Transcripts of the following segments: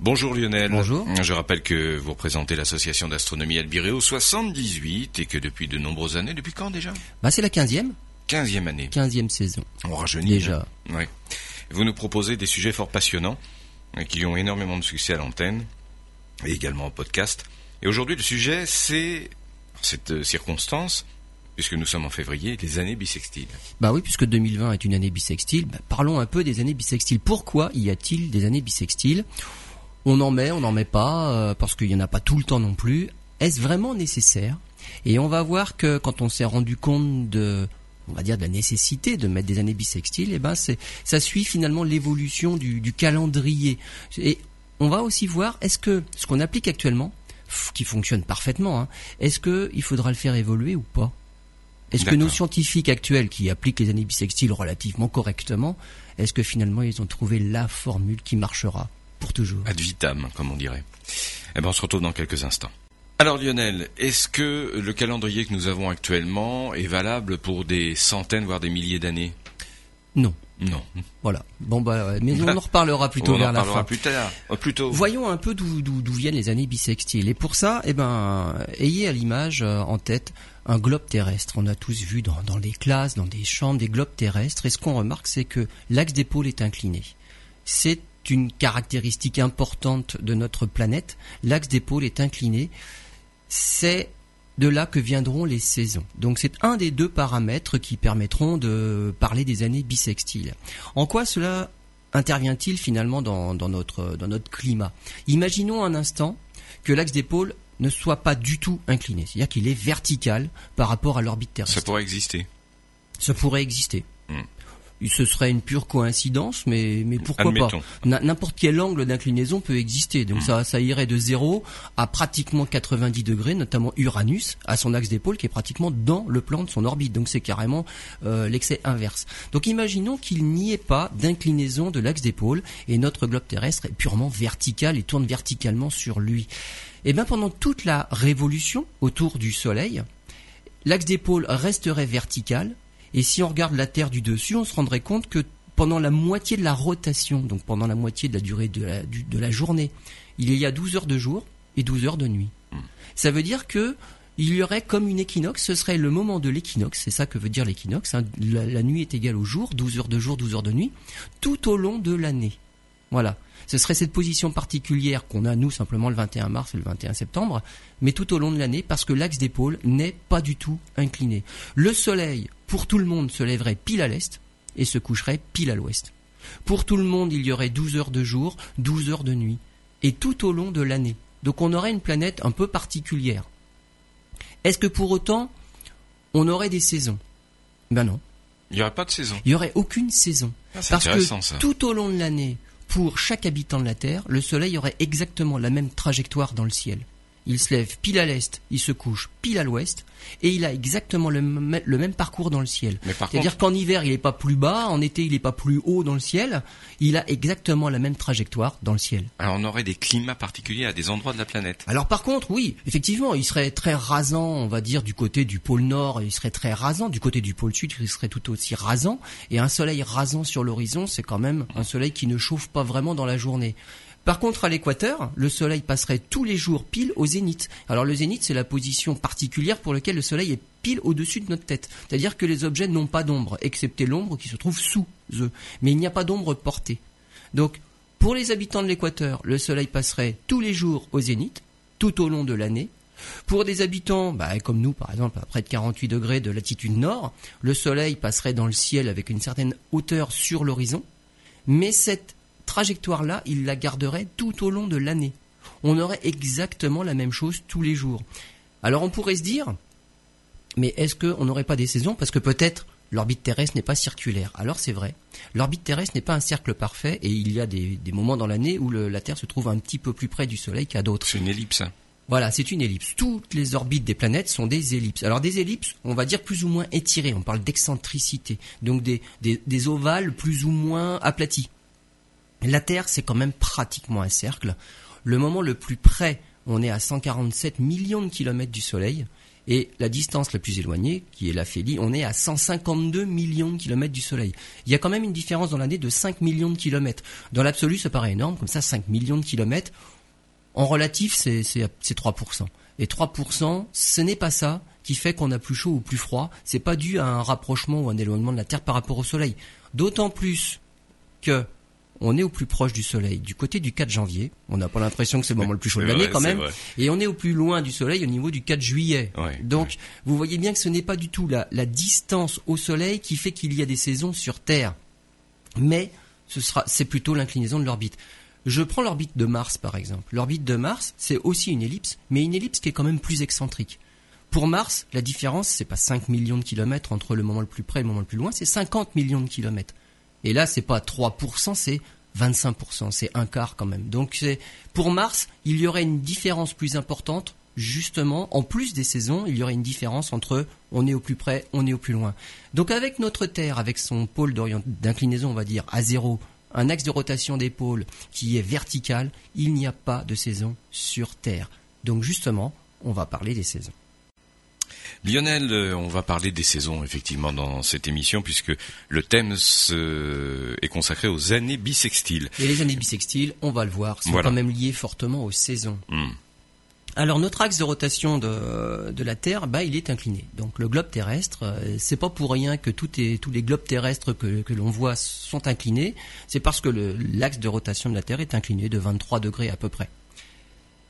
Bonjour Lionel. Bonjour. Je rappelle que vous représentez l'association d'astronomie Albireo 78 et que depuis de nombreuses années, depuis quand déjà? Bah c'est la 15e, 15e année. 15e saison. On rajeunit. Déjà. Oui. Vous nous proposez des sujets fort passionnants euh, qui ont énormément de succès à l'antenne et également au podcast. Et aujourd'hui, le sujet, c'est cette euh, circonstance, puisque nous sommes en février, les années bissextiles. Bah oui, puisque 2020 est une année bissextile, bah, parlons un peu des années bissextiles. Pourquoi y a-t-il des années bissextiles? On en met, on n'en met pas, euh, parce qu'il n'y en a pas tout le temps non plus. Est-ce vraiment nécessaire? Et on va voir que quand on s'est rendu compte de on va dire de la nécessité de mettre des années bissextiles, et ben c'est ça suit finalement l'évolution du, du calendrier. Et on va aussi voir est-ce que ce qu'on applique actuellement, qui fonctionne parfaitement, hein, est-ce que il faudra le faire évoluer ou pas? Est-ce que nos scientifiques actuels qui appliquent les années bissextiles relativement correctement, est-ce que finalement ils ont trouvé la formule qui marchera? Pour toujours Ad vitam, comme on dirait. Eh ben, on se retrouve dans quelques instants. Alors Lionel, est-ce que le calendrier que nous avons actuellement est valable pour des centaines, voire des milliers d'années? Non. Non. Voilà. Bon bah, mais on en reparlera plutôt vers la fin. plus tard. Oh, plutôt. Voyons un peu d'où viennent les années bissextiles. Et pour ça, eh ben, ayez à l'image euh, en tête un globe terrestre. On a tous vu dans, dans les classes, dans des chambres, des globes terrestres. Et ce qu'on remarque, c'est que l'axe d'épaule est incliné. C'est une caractéristique importante de notre planète. L'axe d'épaule est incliné. C'est de là que viendront les saisons. Donc c'est un des deux paramètres qui permettront de parler des années bissextiles. En quoi cela intervient-il finalement dans, dans notre, dans notre climat? Imaginons un instant que l'axe d'épaule ne soit pas du tout incliné, c'est-à-dire qu'il est vertical par rapport à l'orbite terrestre. Ça pourrait exister. Ça pourrait exister. Ce serait une pure coïncidence, mais, mais pourquoi Admettons. pas N'importe quel angle d'inclinaison peut exister. Donc ça, ça irait de 0 à pratiquement 90 degrés, notamment Uranus, à son axe d'épaule qui est pratiquement dans le plan de son orbite. Donc c'est carrément euh, l'excès inverse. Donc imaginons qu'il n'y ait pas d'inclinaison de l'axe d'épaule et notre globe terrestre est purement vertical et tourne verticalement sur lui. Et bien pendant toute la révolution autour du Soleil, l'axe d'épaule resterait vertical, et si on regarde la Terre du dessus, on se rendrait compte que pendant la moitié de la rotation, donc pendant la moitié de la durée de la, du- de la journée, il y a 12 heures de jour et 12 heures de nuit. Ça veut dire que il y aurait comme une équinoxe, ce serait le moment de l'équinoxe, c'est ça que veut dire l'équinoxe, hein. la, la nuit est égale au jour, 12 heures de jour, 12 heures de nuit, tout au long de l'année. Voilà. Ce serait cette position particulière qu'on a, nous, simplement le 21 mars et le 21 septembre, mais tout au long de l'année, parce que l'axe d'épaule n'est pas du tout incliné. Le soleil, pour tout le monde, se lèverait pile à l'est et se coucherait pile à l'ouest. Pour tout le monde, il y aurait 12 heures de jour, 12 heures de nuit, et tout au long de l'année. Donc on aurait une planète un peu particulière. Est-ce que pour autant, on aurait des saisons? Ben non. Il n'y aurait pas de saison. Il n'y aurait aucune saison. Ah, Parce que ça. tout au long de l'année, pour chaque habitant de la Terre, le Soleil aurait exactement la même trajectoire dans le ciel. Il se lève pile à l'est, il se couche pile à l'ouest, et il a exactement le, même- le même parcours dans le ciel. C'est-à-dire qu'en hiver, il n'est pas plus bas, en été, il n'est pas plus haut dans le ciel, il a exactement la même trajectoire dans le ciel. Alors on aurait des climats particuliers à des endroits de la planète. Alors par contre, oui, effectivement, il serait très rasant, on va dire, du côté du pôle nord, il serait très rasant, du côté du pôle sud, il serait tout aussi rasant, et un soleil rasant sur l'horizon, c'est quand même un soleil qui ne chauffe pas vraiment dans la journée. Par contre, à l'équateur, le soleil passerait tous les jours pile au zénith. Alors le zénith, c'est la position particulière pour laquelle le soleil est pile au-dessus de notre tête. C'est-à-dire que les objets n'ont pas d'ombre, excepté l'ombre qui se trouve sous eux. Mais il n'y a pas d'ombre portée. Donc, pour les habitants de l'équateur, le soleil passerait tous les jours au zénith, tout au long de l'année. Pour des habitants, bah, comme nous par exemple, à près de 48 degrés de latitude nord, le soleil passerait dans le ciel avec une certaine hauteur sur l'horizon, mais cette trajectoire-là, il la garderait tout au long de l'année. On aurait exactement la même chose tous les jours. Alors on pourrait se dire, mais est-ce qu'on n'aurait pas des saisons? Parce que peut-être l'orbite terrestre n'est pas circulaire. Alors c'est vrai, l'orbite terrestre n'est pas un cercle parfait et il y a des, des moments dans l'année où le- la Terre se trouve un petit peu plus près du Soleil qu'à d'autres. C'est une ellipse. hein. Voilà, c'est une ellipse. Toutes les orbites des planètes sont des ellipses. Alors des ellipses, on va dire plus ou moins étirées, on parle d'excentricité, donc des, des, des ovales plus ou moins aplatis. La Terre, c'est quand même pratiquement un cercle. Le moment le plus près, on est à 147 millions de kilomètres du Soleil, Et la distance la plus éloignée, qui est la Phélie, on est à 152 millions de kilomètres du Soleil. Il y a quand même une différence dans l'année de 5 millions de kilomètres. Dans l'absolu, ça paraît énorme, comme ça 5 millions de kilomètres. En relatif, c'est 3%. Et 3%, ce n'est pas ça qui fait qu'on a plus chaud ou plus froid. C'est pas dû à un rapprochement ou un éloignement de la Terre par rapport au Soleil. D'autant plus que on est au plus proche du Soleil, du côté du 4 janvier. On n'a pas l'impression que c'est le moment le plus chaud de l'année quand même. Et on est au plus loin du Soleil au niveau du 4 juillet. Donc, vous voyez bien que ce n'est pas du tout la, la distance au Soleil qui fait qu'il y a des saisons sur Terre. Mais ce sera, c'est plutôt l'inclinaison de l'orbite. Je prends l'orbite de Mars par exemple. L'orbite de Mars, c'est aussi une ellipse, mais une ellipse qui est quand même plus excentrique. Pour Mars, la différence, c'est pas 5 millions de kilomètres entre le moment le plus près et le moment le plus loin, c'est 50 millions de kilomètres. Et là, c'est pas 3%, c'est 25%, c'est un quart quand même. Donc pour Mars, il y aurait une différence plus importante justement, en plus des saisons, il y aurait une différence entre on est au plus près, on est au plus loin. Donc avec notre Terre, avec son pôle d'inclinaison, on va dire, à zéro, un axe de rotation des pôles qui est vertical, il n'y a pas de saison sur Terre. Donc justement, on va parler des saisons. Lionel, euh, on va parler des saisons effectivement dans cette émission puisque le thème est consacré aux années bissextiles. Et les années bissextiles, on va le voir, sont quand même liées fortement aux saisons. Hmm. Alors notre axe de rotation de, la Terre, bah, il est incliné. Donc le globe terrestre, euh, c'est pas pour rien que tous les globes terrestres que, que l'on voit sont inclinés. C'est parce que l'axe de rotation de la Terre est incliné de 23 degrés à peu près.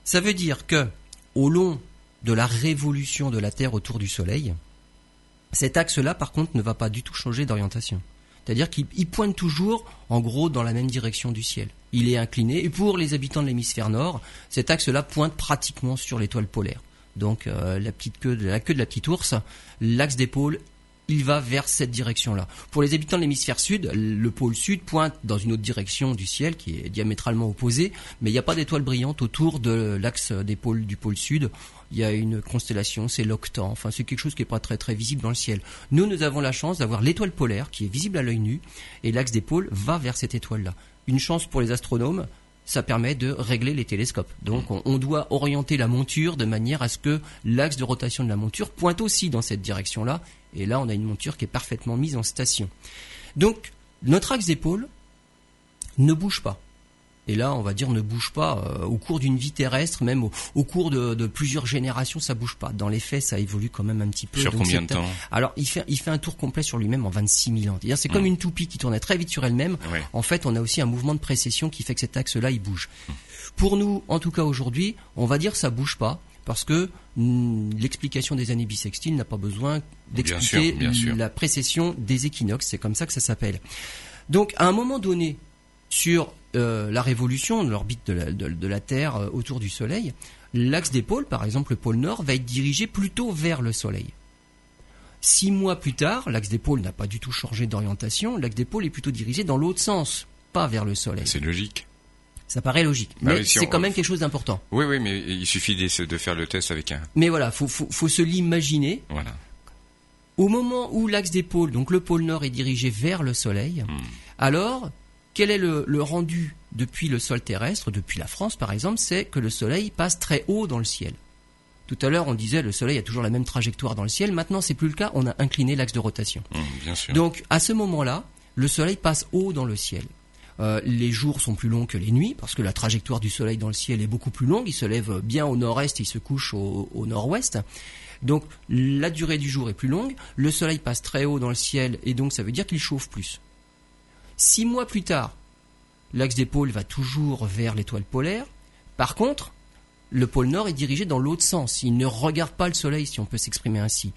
Ça veut dire que au long de la révolution de la Terre autour du Soleil, cet axe-là, par contre, ne va pas du tout changer d'orientation. C'est-à-dire qu'il pointe toujours, en gros, dans la même direction du ciel. Il est incliné. Et pour les habitants de l'hémisphère nord, cet axe-là pointe pratiquement sur l'étoile polaire. Donc euh, la petite queue de la queue de la petite ours, l'axe des pôles il va vers cette direction-là. Pour les habitants de l'hémisphère sud, le pôle sud pointe dans une autre direction du ciel qui est diamétralement opposée, mais il n'y a pas d'étoile brillante autour de l'axe des pôles du pôle sud. Il y a une constellation, c'est l'octant. Enfin, c'est quelque chose qui n'est pas très très visible dans le ciel. Nous, nous avons la chance d'avoir l'étoile polaire qui est visible à l'œil nu, et l'axe des pôles va vers cette étoile-là. Une chance pour les astronomes, ça permet de régler les télescopes. Donc on, on, doit orienter la monture de manière à ce que l'axe de rotation de la monture pointe aussi dans cette direction-là et là, on a une monture qui est parfaitement mise en station. Donc, notre axe d'épaule ne bouge pas. Et là, on va dire ne bouge pas euh, au cours d'une vie terrestre, même au, cours de, plusieurs générations, ça bouge pas. Dans les faits, ça évolue quand même un petit peu. Sur combien de temps Alors, il fait, il fait un tour complet sur lui-même en 26 000 ans. C'est comme mmh. une toupie qui tournait très vite sur elle-même. En fait, on a aussi un mouvement de précession qui fait que cet axe-là, il bouge. Mmh. Pour nous, en tout cas aujourd'hui, on va dire ça bouge pas parce que mm, l'explication des années bissextiles n'a pas besoin d'expliquer la précession des équinoxes, c'est comme ça que ça s'appelle. Donc à un moment donné, sur euh, la révolution de l'orbite de, la, Terre euh, autour du Soleil, l'axe des pôles, par exemple le pôle Nord, va être dirigé plutôt vers le Soleil. Six mois plus tard, l'axe des pôles n'a pas du tout changé d'orientation, l'axe des pôles est plutôt dirigé dans l'autre sens, pas vers le Soleil. C'est logique. Ça paraît logique, ah mais c'est quand même quelque chose d'important. Oui, oui, mais il suffit de, faire le test avec un. Mais voilà, faut, faut, se l'imaginer. Voilà. Au moment où l'axe des pôles, donc le pôle nord, est dirigé vers le Soleil, hmm. alors quel est le, rendu depuis le sol terrestre, depuis la France par exemple, c'est que le Soleil passe très haut dans le ciel. Tout à l'heure, on disait le Soleil a toujours la même trajectoire dans le ciel. Maintenant, c'est plus le cas. On a incliné l'axe de rotation. Bien sûr. Donc, à ce moment-là, le Soleil passe haut dans le ciel. Euh, les jours sont plus longs que les nuits parce que la trajectoire du soleil dans le ciel est beaucoup plus longue. Il se lève bien au nord-est, il se couche au, nord-ouest. Donc la durée du jour est plus longue. Le soleil passe très haut dans le ciel et donc ça veut dire qu'il chauffe plus. Six mois plus tard, l'axe des pôles va toujours vers l'étoile polaire. Par contre, le pôle nord est dirigé dans l'autre sens. Il ne regarde pas le soleil, si on peut s'exprimer ainsi.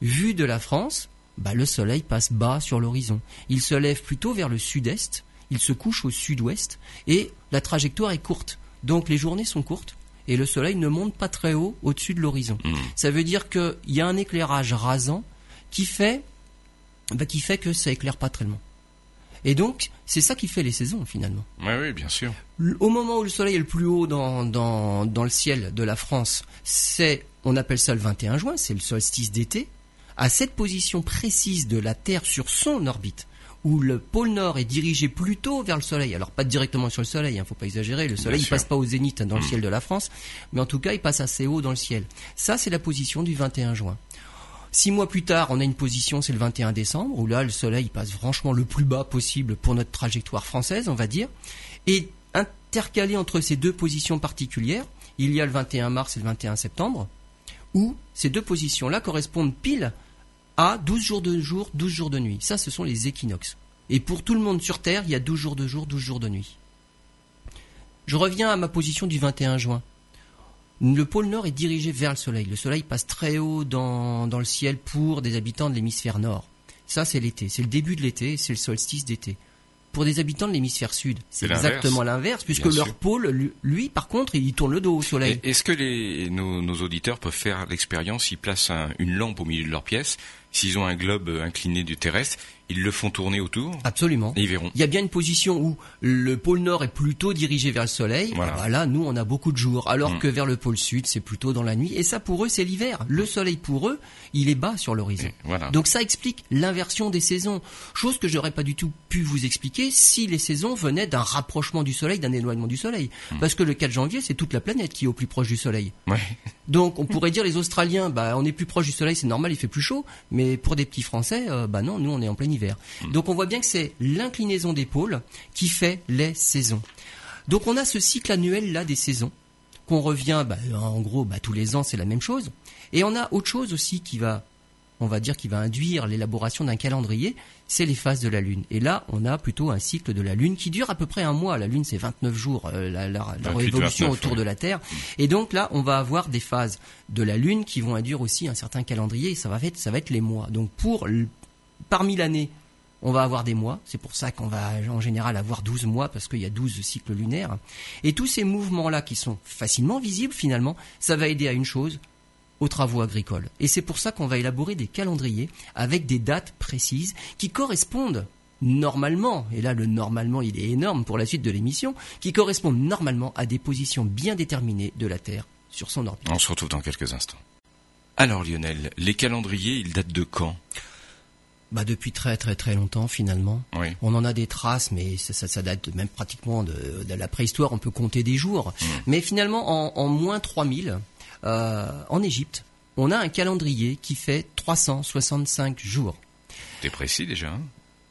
Vu de la France, bah, le soleil passe bas sur l'horizon. Il se lève plutôt vers le sud-est il se couche au sud-ouest et la trajectoire est courte. Donc les journées sont courtes et le soleil ne monte pas très haut au-dessus de l'horizon. Hmm. Ça veut dire qu'il y a un éclairage rasant qui fait, bah, qui fait que ça éclaire pas très loin. Et donc, c'est ça qui fait les saisons finalement. Oui, oui, bien sûr. Au moment où le soleil est le plus haut dans, dans, dans le ciel de la France, c'est, on appelle ça le 21 juin, c'est le solstice d'été. À cette position précise de la Terre sur son orbite, où le pôle Nord est dirigé plutôt vers le Soleil. Alors pas directement sur le Soleil, hein, faut pas exagérer. Le Soleil, il passe pas au zénith dans le mmh. ciel de la France, mais en tout cas, il passe assez haut dans le ciel. Ça, c'est la position du 21 juin. Six mois plus tard, on a une position, c'est le 21 décembre, où là, le Soleil passe franchement le plus bas possible pour notre trajectoire française, on va dire. Et intercalé entre ces deux positions particulières, il y a le 21 mars et le 21 septembre, où ces deux positions-là correspondent pile à 12 jours de jour, 12 jours de nuit. Ça, ce sont les équinoxes. Et pour tout le monde sur Terre, il y a 12 jours de jour, 12 jours de nuit. Je reviens à ma position du 21 juin. Le pôle Nord est dirigé vers le Soleil. Le Soleil passe très haut dans, dans le ciel pour des habitants de l'hémisphère Nord. Ça, c'est l'été. C'est le début de l'été, c'est le solstice d'été. Pour des habitants de l'hémisphère sud, c'est exactement l'inverse, puisque leur pôle, lui, par contre, il tourne le dos au soleil. Est-ce que les, nos, nos, auditeurs peuvent faire l'expérience, ils placent une lampe au milieu de leur pièce, s'ils ont un globe incliné du terrestre, ils le font tourner autour. Absolument. Et ils verront. Il y a bien une position où le pôle nord est plutôt dirigé vers le soleil. Voilà. Ah bah là, nous, on a beaucoup de jours. Alors mm. que vers le pôle sud, c'est plutôt dans la nuit. Et ça, pour eux, c'est l'hiver. Le soleil, pour eux, il est bas sur l'horizon. Voilà. Donc ça explique l'inversion des saisons. Chose que j'aurais pas du tout pu vous expliquer si les saisons venaient d'un rapprochement du soleil, d'un éloignement du soleil. Mm. Parce que le 4 janvier, c'est toute la planète qui est au plus proche du soleil. Ouais. Donc on pourrait dire les Australiens, bah on est plus proche du soleil, c'est normal, il fait plus chaud. Mais pour des petits Français, euh, bah non, nous on est en plein hiver. Donc on voit bien que c'est l'inclinaison des pôles qui fait les saisons. Donc on a ce cycle annuel là des saisons qu'on revient, bah, en gros, bah, tous les ans c'est la même chose. Et on a autre chose aussi qui va on va dire, qui va induire l'élaboration d'un calendrier, c'est les phases de la Lune. Et là, on a plutôt un cycle de la Lune qui dure à peu près un mois. La Lune, c'est 29 jours, euh, la, révolution autour de la Terre. Et donc là, on va avoir des phases de la Lune qui vont induire aussi un certain calendrier. Et ça va être, ça va être les mois. Donc pour parmi l'année, on va avoir des mois. C'est pour ça qu'on va en général avoir 12 mois parce qu'il y a 12 cycles lunaires. Et tous ces mouvements-là qui sont facilement visibles finalement, ça va aider à une chose, aux travaux agricoles. Et c'est pour ça qu'on va élaborer des calendriers avec des dates précises qui correspondent normalement, et là le normalement il est énorme pour la suite de l'émission, qui correspondent normalement à des positions bien déterminées de la Terre sur son orbite. On se retrouve dans quelques instants. Alors Lionel, les calendriers, ils datent de quand? Bah depuis très très très longtemps finalement. On en a des traces, mais ça, ça, date même pratiquement de, la préhistoire. On peut compter des jours. Mmh. Mais finalement, en, en moins 3000, euh, en Égypte, on a un calendrier qui fait 365 jours. C'est précis déjà. Hein?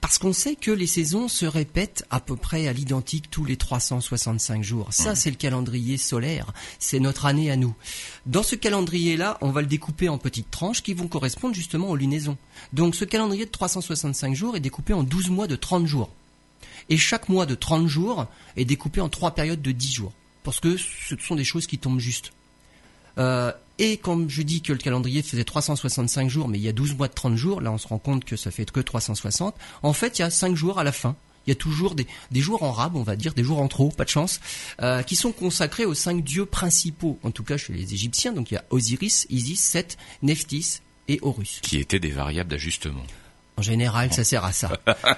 Parce qu'on sait que les saisons se répètent à peu près à l'identique tous les 365 jours. Ça, c'est le calendrier solaire. C'est notre année à nous. Dans ce calendrier-là, on va le découper en petites tranches qui vont correspondre justement aux lunaisons. Donc ce calendrier de 365 jours est découpé en 12 mois de 30 jours. Et chaque mois de 30 jours est découpé en trois périodes de 10 jours. Parce que ce sont des choses qui tombent juste. Euh, et comme je dis que le calendrier faisait 365 jours, mais il y a 12 mois de 30 jours, là on se rend compte que ça fait que 360. En fait, il y a 5 jours à la fin. Il y a toujours des, jours en rab, on va dire, des jours en trop, pas de chance, euh, qui sont consacrés aux cinq dieux principaux, en tout cas chez les Égyptiens. Donc il y a Osiris, Isis, Seth, Nephthys et Horus. Qui étaient des variables d'ajustement. En général, ça sert à ça.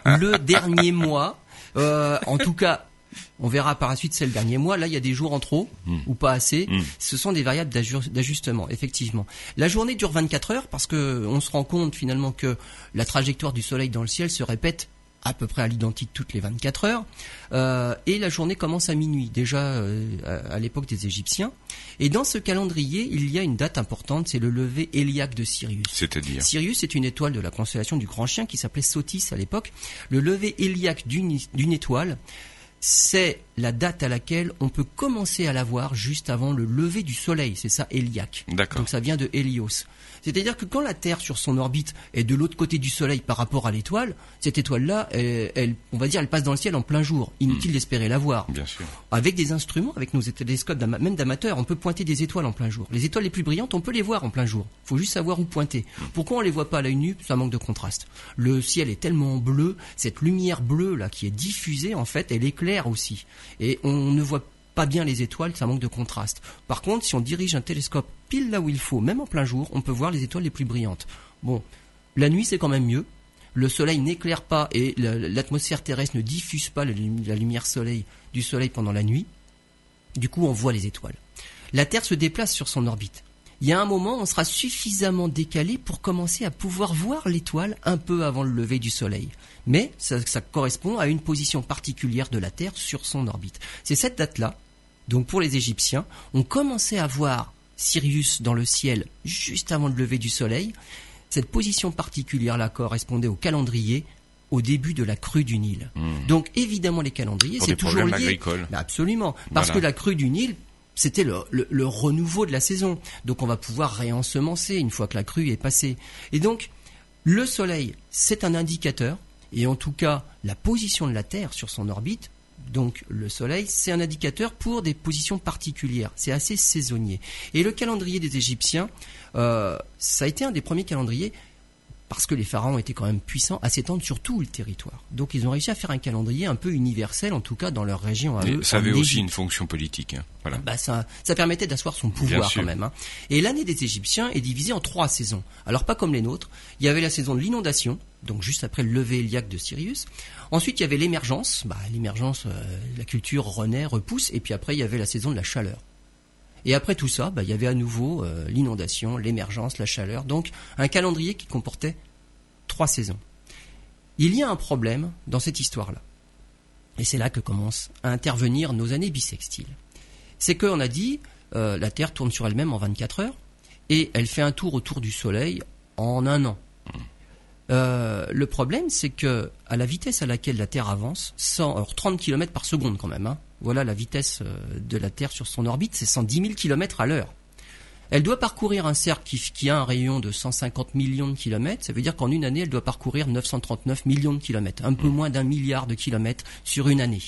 le dernier mois, euh, en tout cas on verra par la suite, c'est le dernier mois. Là, il y a des jours en trop hmm. ou pas assez. Hmm. Ce sont des variables d'ajustement, effectivement. La journée dure 24 heures parce que on se rend compte finalement que la trajectoire du Soleil dans le ciel se répète à peu près à l'identique toutes les 24 heures. Euh, et la journée commence à minuit, déjà euh, à, l'époque des Égyptiens. Et dans ce calendrier, il y a une date importante, c'est le lever héliaque de Sirius. C'est-à-dire Sirius est une étoile de la constellation du Grand Chien qui s'appelait Sotis à l'époque. Le lever héliaque d'une étoile c'est la date à laquelle on peut commencer à la voir juste avant le lever du soleil. C'est ça, Héliac. Donc ça vient de Hélios. C'est-à-dire que quand la Terre sur son orbite est de l'autre côté du Soleil par rapport à l'étoile, cette étoile-là, elle, on va dire, elle passe dans le ciel en plein jour. Inutile hmm. d'espérer la voir. Bien sûr. Avec des instruments, avec nos télescopes, même d'amateurs, on peut pointer des étoiles en plein jour. Les étoiles les plus brillantes, on peut les voir en plein jour. Il faut juste savoir où pointer. Hmm. Pourquoi on les voit pas à l'œil nu? Ça manque de contraste. Le ciel est tellement bleu, cette lumière bleue là qui est diffusée, en fait, elle éclaire aussi. Et on ne voit pas bien les étoiles, ça manque de contraste. Par contre, si on dirige un télescope pile là où il faut, même en plein jour, on peut voir les étoiles les plus brillantes. Bon, la nuit c'est quand même mieux. Le soleil n'éclaire pas et l'atmosphère terrestre ne diffuse pas la lumière soleil du soleil pendant la nuit. Du coup, on voit les étoiles. La Terre se déplace sur son orbite. il y a un moment, on sera suffisamment décalé pour commencer à pouvoir voir l'étoile un peu avant le lever du Soleil. Mais ça, ça correspond à une position particulière de la Terre sur son orbite. C'est cette date-là, donc pour les Égyptiens, on commençait à voir Sirius dans le ciel juste avant le lever du Soleil. Cette position particulière-là correspondait au calendrier au début de la crue du Nil. Hmm. Donc évidemment les calendriers, c'est toujours lié. agricoles. Bah, absolument, parce Voilà. que la crue du Nil, c'était le, le- le renouveau de la saison. Donc on va pouvoir réensemencer une fois que la crue est passée. Et donc le Soleil, c'est un indicateur, et en tout cas la position de la Terre sur son orbite. Donc le Soleil, c'est un indicateur pour des positions particulières. C'est assez saisonnier. Et le calendrier des Égyptiens, euh, ça a été un des premiers calendriers parce que les pharaons étaient quand même puissants à s'étendre sur tout le territoire. Donc ils ont réussi à faire un calendrier un peu universel, en tout cas dans leur région à Mais eux. ça avait aussi une fonction politique. hein. Voilà. Bah, ça, ça permettait d'asseoir son pouvoir quand même. hein. Et l'année des Égyptiens est divisée en trois saisons. Alors pas comme les nôtres. Il y avait la saison de l'inondation, donc juste après le lever héliaque de Sirius. Ensuite il y avait l'émergence. Bah, l'émergence, euh, la culture renaît, repousse. Et puis après il y avait la saison de la chaleur. Et après tout ça, bah, il y avait à nouveau euh, l'inondation, l'émergence, la chaleur. Donc un calendrier qui comportait trois saisons. Il y a un problème dans cette histoire-là. Et c'est là que commencent à intervenir nos années bissextiles. C'est qu'on a dit, euh, la Terre tourne sur elle-même en 24 heures, et elle fait un tour autour du Soleil en un an. Euh, le problème, c'est que à la vitesse à laquelle la Terre avance, 100, alors 30 km par seconde quand même, hein, voilà la vitesse euh, de la Terre sur son orbite, c'est 110 000 km à l'heure. Elle doit parcourir un cercle qui, qui a un rayon de 150 millions de kilomètres. Ça veut dire qu'en une année, elle doit parcourir 939 millions de kilomètres, un peu moins d'un milliard de kilomètres sur une année.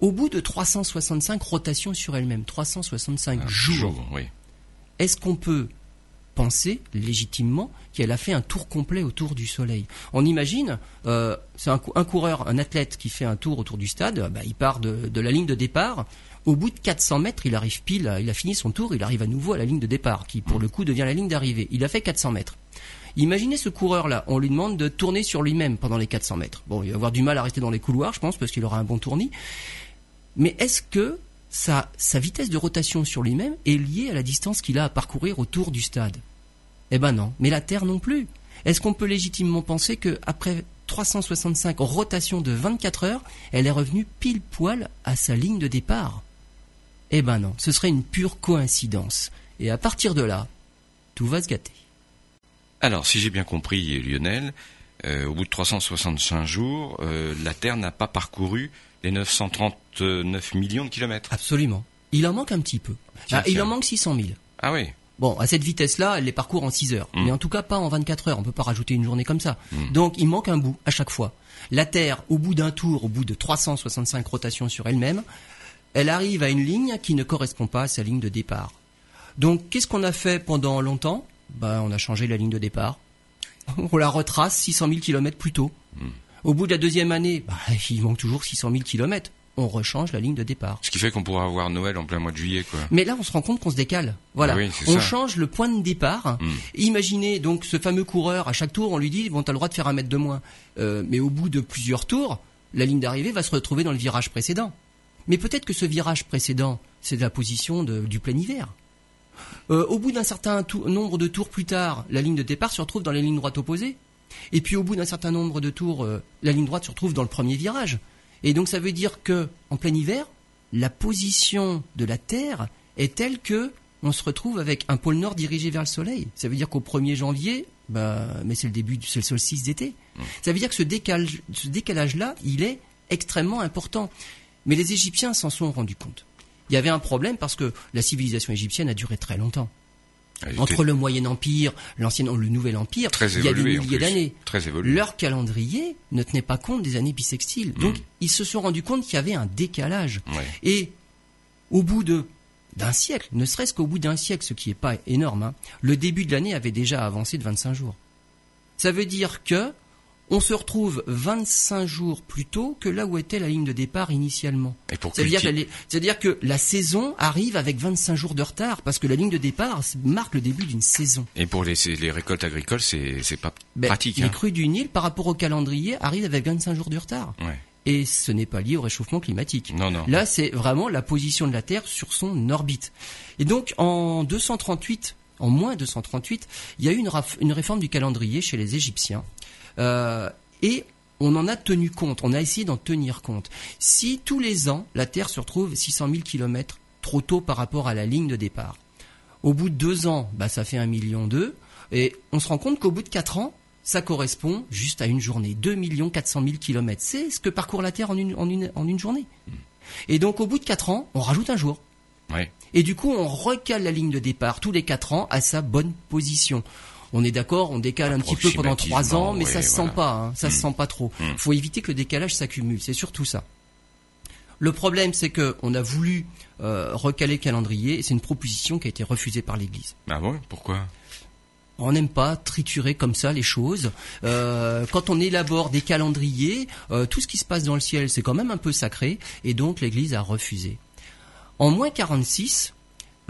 Au bout de 365 rotations sur elle-même, 365 Un jours, jour, oui. est-ce qu'on peut penser légitimement qu'elle a fait un tour complet autour du Soleil On imagine, euh, c'est un, cou- un coureur, un athlète qui fait un tour autour du stade, bah, il part de, la ligne de départ. Au bout de 400 mètres, il arrive pile, il a fini son tour, il arrive à nouveau à la ligne de départ, qui pour le coup devient la ligne d'arrivée. Il a fait 400 mètres. Imaginez ce coureur-là, on lui demande de tourner sur lui-même pendant les 400 mètres. Bon, il va avoir du mal à rester dans les couloirs, je pense, parce qu'il aura un bon tournis. Mais est-ce que sa, sa vitesse de rotation sur lui-même est liée à la distance qu'il a à parcourir autour du stade? Eh ben non. Mais la Terre non plus. Est-ce qu'on peut légitimement penser que après 365 rotations de 24 heures, elle est revenue pile poil à sa ligne de départ? Eh ben non. Ce serait une pure coïncidence. Et à partir de là, tout va se gâter. Alors, si j'ai bien compris, Lionel, euh, au bout de 365 jours, euh, la Terre n'a pas parcouru les 939 millions de kilomètres. Absolument. Il en manque un petit peu. Tiens, Ah, il en manque 600 000. Ah oui, Bon, à cette vitesse-là, elle les parcourt en 6 heures. Mm. Mais en tout cas, pas en 24 heures. On peut pas rajouter une journée comme ça. Donc, il manque un bout à chaque fois. La Terre, au bout d'un tour, au bout de 365 rotations sur elle-même, elle arrive à une ligne qui ne correspond pas à sa ligne de départ. Donc, qu'est-ce qu'on a fait pendant longtemps? Ben, on a changé la ligne de départ. On la retrace 600 000 kilomètres plus tôt. Au bout de la deuxième année, bah, il manque toujours 600 000 kilomètres. On rechange la ligne de départ. ce qui fait qu'on pourra avoir Noël en plein mois de juillet, quoi. Mais là, on se rend compte qu'on se décale. Voilà. Oui, on ça. change le point de départ. Mm. Imaginez donc ce fameux coureur, à chaque tour, on lui dit, bon, t'as le droit de faire un mètre de moins. Euh, mais au bout de plusieurs tours, la ligne d'arrivée va se retrouver dans le virage précédent. Mais peut-être que ce virage précédent, c'est de la position de- du plein hiver. Euh, au bout d'un certain nombre de tours plus tard, la ligne de départ se retrouve dans les lignes droites opposées. Et puis au bout d'un certain nombre de tours, euh, la ligne droite se retrouve dans le premier virage. Et donc ça veut dire que en plein hiver, la position de la Terre est telle que on se retrouve avec un pôle nord dirigé vers le Soleil. Ça veut dire qu'au 1er janvier, bah, mais c'est le début, du- c'est le solstice d'été. Ça veut dire que ce décalage, ce décalage-là, il est extrêmement important. Mais les Égyptiens s'en sont rendus compte. Il y avait un problème parce que la civilisation égyptienne a duré très longtemps. Entre le Moyen Empire, l'ancien, le Nouvel Empire, très il y a des milliers d'années. Très évolué. Leur calendrier ne tenait pas compte des années bissextiles. Donc, ils se sont rendus compte qu'il y avait un décalage. Ouais. Et au bout de d'un siècle, ne serait-ce qu'au bout d'un siècle, ce qui n'est pas énorme, hein, le début de l'année avait déjà avancé de 25 jours. Ça veut dire que on se retrouve 25 jours plus tôt que là où était la ligne de départ initialement. C'est-à-dire, que la- saison arrive avec 25 jours de retard parce que la ligne de départ marque le début d'une saison. Et pour les, les récoltes agricoles, c'est pas Ben, pratique. les hein. crues du Nil, par rapport au calendrier, arrivent avec 25 jours de retard. Ouais. Et ce n'est pas lié au réchauffement climatique. Non, non. Là, c'est vraiment la position de la Terre sur son orbite. Et donc, en 238 en moins 238, il y a eu une réforme du calendrier chez les Égyptiens. Euh, et on en a tenu compte, on a essayé d'en tenir compte. Si tous les ans, la Terre se retrouve 600 000 kilomètres trop tôt par rapport à la ligne de départ, au bout de deux ans, bah, ça fait un million deux, et on se rend compte qu'au bout de quatre ans, ça correspond juste à une journée, 2 400 000 kilomètres. C'est ce que parcourt la Terre en une, en une, en une journée. Et donc au bout de quatre ans, on rajoute un jour. Ouais. Et du coup, on recale la ligne de départ tous les quatre ans à sa bonne position. On est d'accord, on décale un petit peu pendant trois ans, mais ouais, ça se voilà. sent pas, hein, ça se Mm. sent pas trop. Mm. Faut éviter que le décalage s'accumule, c'est surtout ça. Le problème, c'est que on a voulu euh, recaler le calendrier, et c'est une proposition qui a été refusée par l'Église. Ah bon? Pourquoi? On n'aime pas triturer comme ça les choses. Euh, quand on élabore des calendriers, euh, tout ce qui se passe dans le ciel, c'est quand même un peu sacré, et donc l'Église a refusé. En moins 46,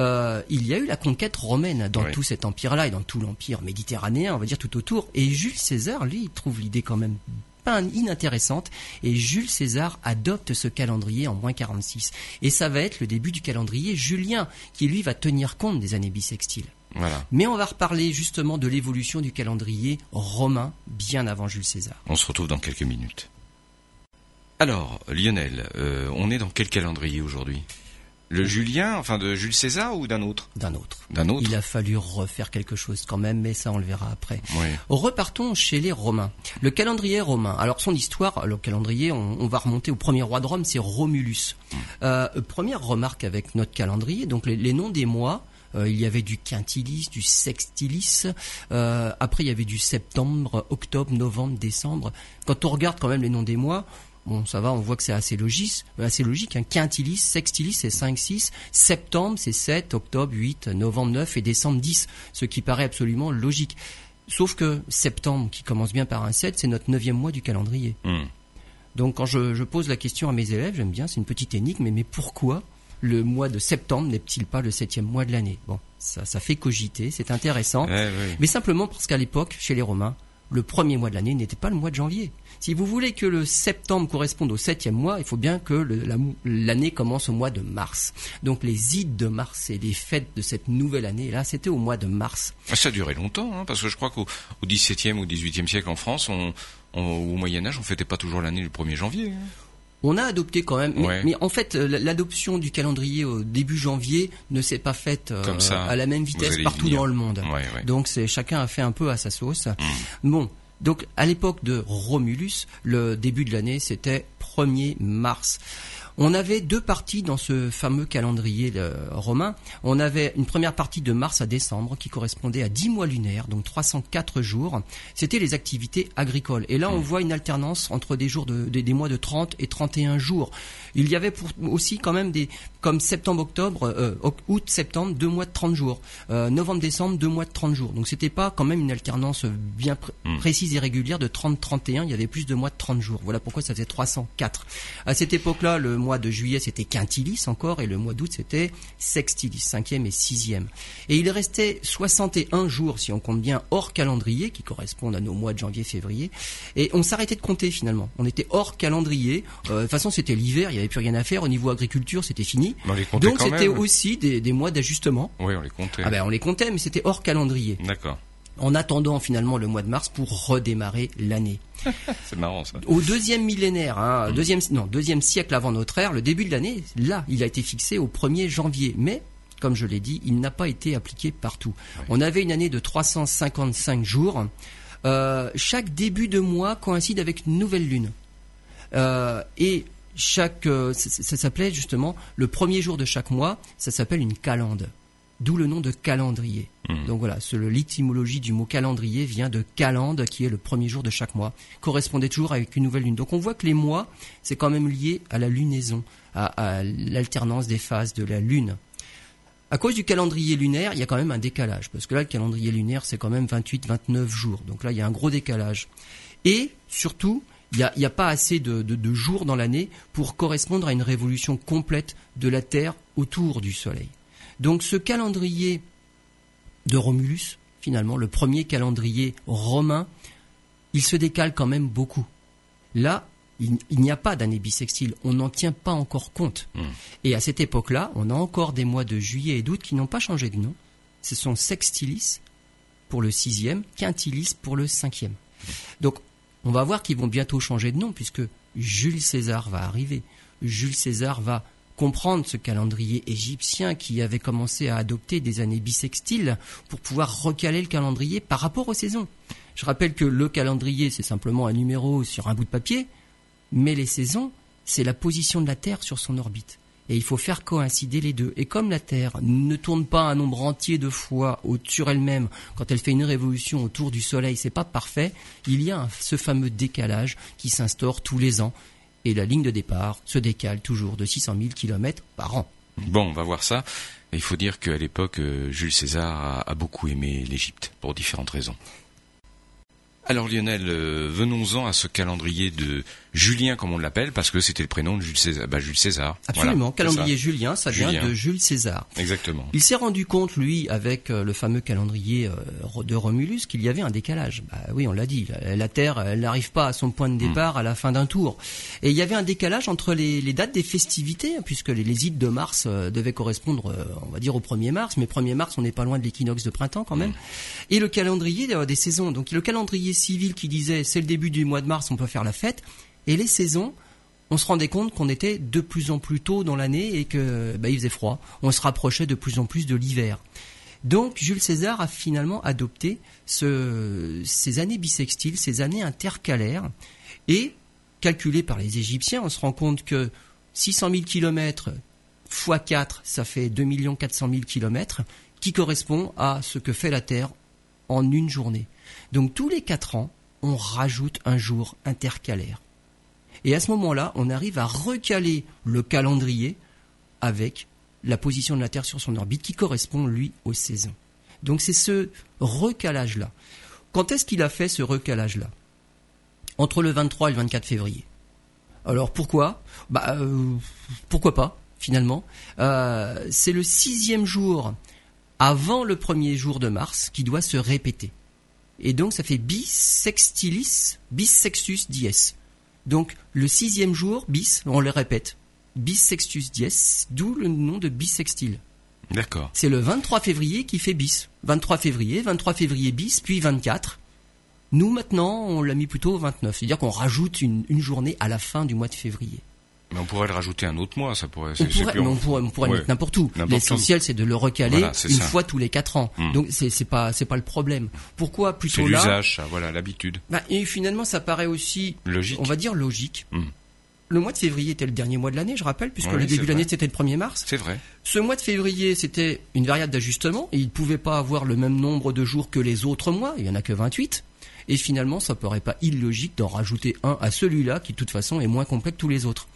euh, il y a eu la conquête romaine dans Oui. tout cet empire-là et dans tout l'empire méditerranéen, on va dire tout autour. Et Jules César, lui, il trouve l'idée quand même pas inintéressante. Et Jules César adopte ce calendrier en moins 46. Et ça va être le début du calendrier julien, qui lui va tenir compte des années bissextiles. Voilà. Mais on va reparler justement de l'évolution du calendrier romain bien avant Jules César. On se retrouve dans quelques minutes. Alors, Lionel, euh, on est dans quel calendrier aujourd'hui? Le Julien, enfin de Jules César ou d'un autre? D'un autre. D'un autre Il a fallu refaire quelque chose quand même, mais ça on le verra après. Oui. Repartons chez les Romains. Le calendrier romain. Alors son histoire, le calendrier, on, on va remonter au premier roi de Rome, c'est Romulus. Euh, première remarque avec notre calendrier, donc les, les noms des mois. euh, il y avait du quintilis, du sextilis. euh, après, il y avait du septembre, octobre, novembre, décembre. Quand on regarde quand même les noms des mois, bon, ça va, on voit que c'est assez logique. Assez logique. Hein. Quintilis, sextilis, c'est 5, 6. Septembre, c'est 7, octobre, 8, novembre, 9 et décembre, 10. Ce qui paraît absolument logique. Sauf que septembre, qui commence bien par un 7, c'est notre neuvième mois du calendrier. Hmm. Donc quand je, je pose la question à mes élèves, j'aime bien, c'est une petite énigme, mais, mais pourquoi le mois de septembre n'est-il pas le septième mois de l'année? Bon, ça, ça fait cogiter, c'est intéressant, Eh oui. mais simplement parce qu'à l'époque, chez les Romains, le premier mois de l'année n'était pas le mois de janvier. Si vous voulez que le septembre corresponde au septième mois, il faut bien que la l'année commence au mois de mars. Donc les ides de mars et les fêtes de cette nouvelle année, là, c'était au mois de mars. Ah, Ça a duré longtemps, hein, parce que je crois qu'au au XVIIe ou XVIIIe siècle en France, on, on- au Moyen Âge, on fêtait pas toujours l'année le 1er janvier. hein. On a adopté quand même, mais, Ouais. mais en fait, l'adoption du calendrier au début janvier ne s'est pas faite euh, à la même vitesse partout dans le monde. Ouais, ouais. Donc c'est chacun a fait un peu à sa sauce. Bon, donc à l'époque de Romulus, le début de l'année c'était 1er mars. On avait deux parties dans ce fameux calendrier euh, romain. On avait une première partie de mars à décembre qui correspondait à 10 mois lunaires, donc 304 jours. C'était les activités agricoles. Et là, on voit une alternance entre des jours de, des, des mois de 30 et 31 jours. Il y avait pour, aussi quand même des, comme septembre-octobre, euh, août-septembre, deux mois de 30 jours. Euh, Novembre-décembre, deux mois de 30 jours. Donc c'était pas quand même une alternance bien pr- Mm. précise et régulière de 30-31. Il y avait plus de mois de 30 jours. Voilà pourquoi ça faisait 304. À cette époque-là, le mois de juillet c'était quintilis encore et le mois d'août c'était sextilis, cinquième et sixième. Et il restait 61 jours si on compte bien hors calendrier qui correspondent à nos mois de janvier-février. Et on s'arrêtait de compter finalement. On était hors calendrier. Euh, de toute façon c'était l'hiver, il n'y avait plus rien à faire. Au niveau agriculture c'était fini. Mais on les comptait Donc c'était aussi des, des mois d'ajustement. Oui, on les comptait. Ah ben on les comptait mais c'était hors calendrier. D'accord. En attendant finalement le mois de mars pour redémarrer l'année. C'est marrant ça. Au deuxième millénaire, hein, deuxième, non, deuxième siècle avant notre ère, le début de l'année, là, il a été fixé au 1er janvier. Mais, comme je l'ai dit, il n'a pas été appliqué partout. On avait une année de 355 jours. Euh, chaque début de mois coïncide avec une nouvelle lune. Euh, et chaque, euh, ça, ça s'appelait justement le premier jour de chaque mois, ça s'appelle une calende. D'où le nom de calendrier. Mhm. Donc voilà, l'étymologie du mot calendrier vient de calende, qui est le premier jour de chaque mois, correspondait toujours avec une nouvelle lune. Donc on voit que les mois, c'est quand même lié à la lunaison, à, à l'alternance des phases de la lune. À cause du calendrier lunaire, il y a quand même un décalage, parce que là, le calendrier lunaire, c'est quand même 28-29 jours. Donc là, il y a un gros décalage. Et surtout, il n'y a, y a pas assez de, de- de jours dans l'année pour correspondre à une révolution complète de la Terre autour du Soleil. Donc ce calendrier de Romulus, finalement, le premier calendrier romain, il se décale quand même beaucoup. Là, il, il n'y a pas d'année bissextile, on n'en tient pas encore compte. Mm. Et à cette époque-là, on a encore des mois de juillet et d'août qui n'ont pas changé de nom. ce sont sextilis pour le sixième, quintilis pour le cinquième. Donc, on va voir qu'ils vont bientôt changer de nom puisque Jules César va arriver. Jules César va comprendre ce calendrier égyptien qui avait commencé à adopter des années bissextiles pour pouvoir recaler le calendrier par rapport aux saisons. Je rappelle que le calendrier, c'est simplement un numéro sur un bout de papier, mais les saisons, c'est la position de la Terre sur son orbite. Et il faut faire coïncider les deux. Et comme la Terre ne tourne pas un nombre entier de fois sur elle-même quand elle fait une révolution autour du Soleil, c'est pas parfait. Il y a ce fameux décalage qui s'instaure tous les ans. Et la ligne de départ se décale toujours de 600 000 km par an. Bon, on va voir ça. Il faut dire qu'à l'époque, euh, Jules César a beaucoup aimé l'Égypte pour différentes raisons. Alors Lionel, euh, venons-en à ce calendrier de Julien, comme on l'appelle, parce que c'était le prénom de Jules César. Bah, Jules César. Absolument, calendrier Julien, ça vient de Jules César. Exactement. Il s'est rendu compte, lui, avec euh, le fameux calendrier euh, de Romulus, qu'il y avait un décalage. Bah oui, on l'a dit, la, Terre, elle n'arrive pas à son point de hmm. départ à la fin d'un tour. Et il y avait un décalage entre les, dates des festivités, hein, puisque les, les ides de mars devaient correspondre, on va dire, au 1er mars, mais 1er mars, on n'est pas loin de l'équinoxe de printemps quand même. Hmm. Et le calendrier des saisons. Donc le calendrier civil qui disait c'est le début du mois de mars, on peut faire la fête. Et les saisons, on se rendait compte qu'on était de plus en plus tôt dans l'année et que bah, il faisait froid. On se rapprochait de plus en plus de l'hiver. Donc Jules César a finalement adopté ces années bissextiles, ces années intercalaires, et calculé par les Égyptiens, on se rend compte que 600 000 km x 4, ça fait 2 400 000 km, qui correspond à ce que fait la Terre en une journée. Donc tous les quatre ans, on rajoute un jour intercalaire. Et à ce moment-là, on arrive à recaler le calendrier avec la position de la Terre sur son orbite qui correspond, lui, aux saisons. Donc c'est ce recalage-là. Quand est-ce qu'il a fait ce recalage-là? Entre le 23 et le 24 février. Alors pourquoi? Bah euh, pourquoi pas finalement euh, C'est le sixième jour avant le premier jour de mars qui doit se répéter. Et donc ça fait bisextilis, bissextus dies. Donc le sixième jour, bis, on le répète, bissextus dies, d'où le nom de bissextile. D'accord. C'est le 23 février qui fait bis. 23 février, 23 février bis, puis 24. Nous maintenant, on l'a mis plutôt au 29. C'est-à-dire qu'on rajoute une journée à la fin du mois de février. Mais on pourrait le rajouter un autre mois, ça pourrait. On pourrait, on pourrait, on pourrait le mettre n'importe où. L'essentiel, c'est de le recaler une fois tous les quatre ans. Hmm. Donc c'est c'est pas c'est pas le problème. Pourquoi plutôt là C'est l'usage, voilà, l'habitude. Bah, et finalement, ça paraît aussi logique. On va dire logique. Hmm. Le mois de février était le dernier mois de l'année, je rappelle, puisque le début de l'année c'était le 1er mars. C'est vrai. Ce mois de février, c'était une variable d'ajustement et il ne pouvait pas avoir le même nombre de jours que les autres mois, il y en a que 28. Et finalement, ça paraît pas illogique d'en rajouter un à celui-là qui de toute façon est moins complet que tous les autres.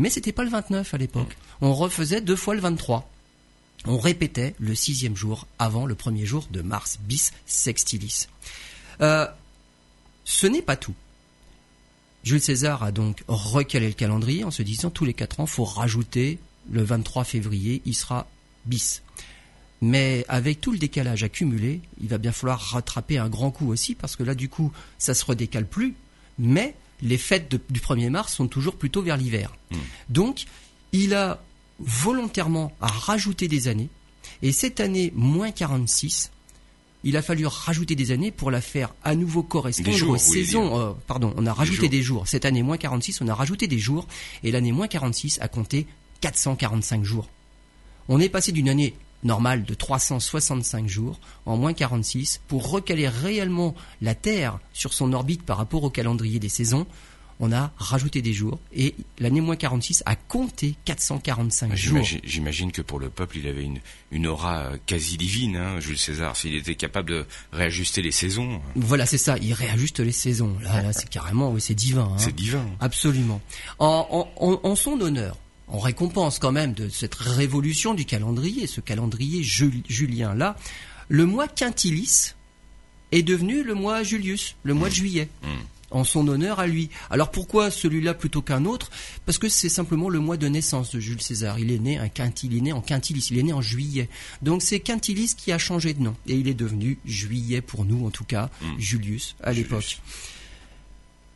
Mais c'était pas le 29 à l'époque. On refaisait deux fois le 23. On répétait le sixième jour avant le premier jour de mars bis sextilis. Euh, ce n'est pas tout. Jules César a donc recalé le calendrier en se disant tous les quatre ans, faut rajouter le 23 février, il sera bis. Mais avec tout le décalage accumulé, il va bien falloir rattraper un grand coup aussi, parce que là, du coup, ça se redécale plus, mais les fêtes du 1er mars sont toujours plutôt vers l'hiver. Donc, il a volontairement rajouté des années, et cette année, moins 46, il a fallu rajouter des années pour la faire à nouveau correspondre aux saisons. Euh, pardon, on a rajouté des jours. Cette année, moins 46, on a rajouté des jours, et l'année moins 46 a compté 445 jours. On est passé d'une année normal de 365 jours en moins 46 pour recaler réellement la Terre sur son orbite par rapport au calendrier des saisons. On a rajouté des jours et l'année moins 46 a compté 445 jours. J'imagine que pour le peuple, il avait une, aura euh, quasi divine, hein, Jules César, s'il était capable de réajuster les saisons. Voilà, c'est ça, il réajuste les saisons. Là, c'est carrément, oui, c'est divin. Hein. C'est divin. Absolument. en son honneur, en récompense quand même de cette révolution du calendrier, ce calendrier julien-là, le mois quintilis est devenu le mois Julius, le mois de juillet. Mmh. En son honneur à lui. Alors pourquoi celui-là plutôt qu'un autre? Parce que c'est simplement le mois de naissance de Jules César. Il est né un il est né en quintilis, il est né en juillet. Donc c'est quintilis qui a changé de nom et il est devenu juillet pour nous en tout cas, mmh. Julius à l'époque.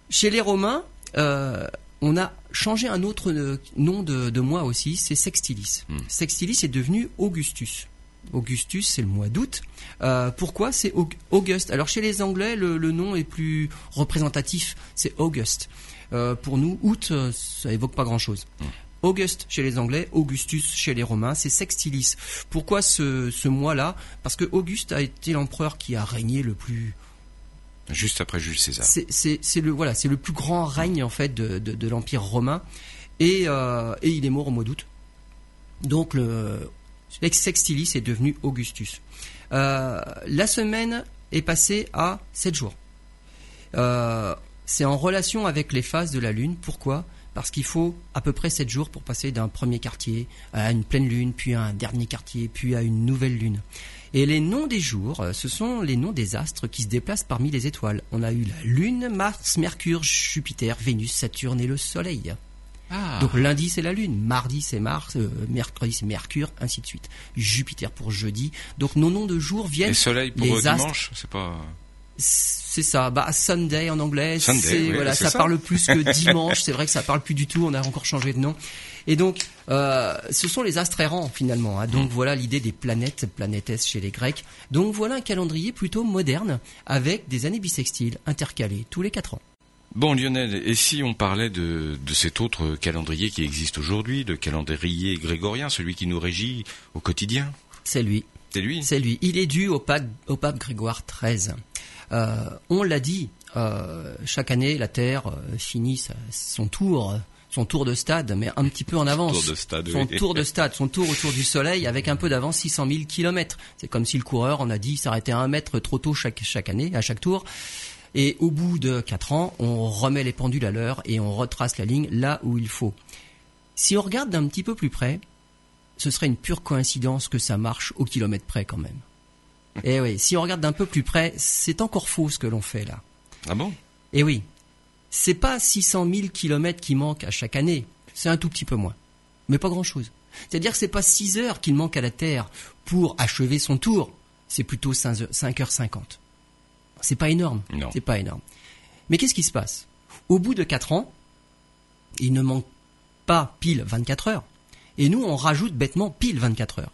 Chez les Romains, euh, on a changé un autre euh, nom de, mois aussi, c'est Sextilis. Hmm. Sextilis est devenu Augustus. Augustus, c'est le mois d'août. Euh, pourquoi c'est Auguste? Alors chez les Anglais, le, nom est plus représentatif, c'est Auguste. Euh, pour nous, août, ça évoque pas grand-chose. Mmh. Auguste chez les Anglais, Augustus chez les Romains, c'est Sextilis. Pourquoi ce, ce mois-là? Parce que Auguste a été l'empereur qui a régné le plus juste après Jules César. C'est le voilà, c'est le plus grand règne en fait de, de, l'empire romain et, et il est mort au mois d'août. Donc le Sextilis est devenu Augustus. Euh, la semaine est passée à 7 jours. Euh, c'est en relation avec les phases de la Lune. Pourquoi? Parce qu'il faut à peu près 7 jours pour passer d'un premier quartier à une pleine Lune, puis à un dernier quartier, puis à une nouvelle Lune. Et les noms des jours, euh, ce sont les noms des astres qui se déplacent parmi les étoiles. On a eu la Lune, Mars, Mercure, Jupiter, Vénus, Saturne et le Soleil. Ah. Donc lundi c'est la Lune, mardi c'est Mars, euh, mercredi c'est Mercure, ainsi de suite. Jupiter pour jeudi. Donc nos noms de jours viennent. Et Soleil pour les dimanche, c'est pas. C'est ça, bah Sunday en anglais, c'est voilà, ça, parle plus que dimanche. c'est vrai que ça parle plus du tout. On a encore changé de nom. Et donc, euh, ce sont les astres errants finalement. Hein. Donc mm. voilà l'idée des planètes, planètes chez les Grecs. Donc voilà un calendrier plutôt moderne avec des années bissextiles intercalées tous les quatre ans. Bon Lionel, et si on parlait de, cet autre calendrier qui existe aujourd'hui, le calendrier grégorien, celui qui nous régit au quotidien? C'est lui. C'est lui? C'est lui. Il est dû au pape, au pape Grégoire XIII. Euh, on l'a dit, euh, chaque année, la Terre finit son tour son tour de stade, mais un petit peu en avance. Tour de stade, son tour de stade, son tour autour du Soleil, avec un peu d'avance, 600 000 kilomètres. C'est comme si le coureur, on a dit, s'arrêtait un mètre trop tôt chaque, chaque année, à chaque tour. Et au bout de 4 ans, on remet les pendules à l'heure et on retrace la ligne là où il faut. Si on regarde d'un petit peu plus près, ce serait une pure coïncidence que ça marche au kilomètre près quand même. Et eh oui, si on regarde d'un peu plus près, c'est encore faux ce que l'on fait là. Ah bon? Et eh oui, c'est pas 600 000 kilomètres qui manquent à chaque année, c'est un tout petit peu moins, mais pas grand chose. C'est-à-dire que c'est pas 6 heures qu'il manque à la Terre pour achever son tour, c'est plutôt 5h50. C'est pas énorme. C'est pas énorme. Mais qu'est-ce qui se passe? Au bout de 4 ans, il ne manque pas pile 24 heures. Et nous, on rajoute bêtement pile 24 heures.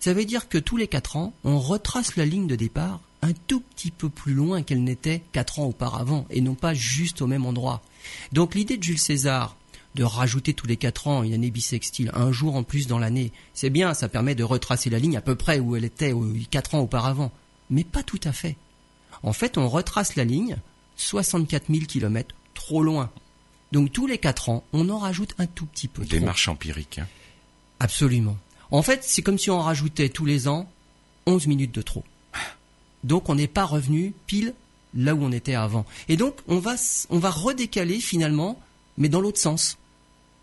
Ça veut dire que tous les 4 ans, on retrace la ligne de départ un tout petit peu plus loin qu'elle n'était 4 ans auparavant, et non pas juste au même endroit. Donc l'idée de Jules César de rajouter tous les 4 ans une année bissextile, un jour en plus dans l'année, c'est bien, ça permet de retracer la ligne à peu près où elle était 4 ans auparavant. Mais pas tout à fait. En fait, on retrace la ligne 64 000 km trop loin. Donc tous les 4 ans, on en rajoute un tout petit peu. Démarche empirique. Hein. Absolument. En fait, c'est comme si on rajoutait tous les ans 11 minutes de trop. Donc on n'est pas revenu pile là où on était avant. Et donc on va, redécaler finalement, mais dans l'autre sens.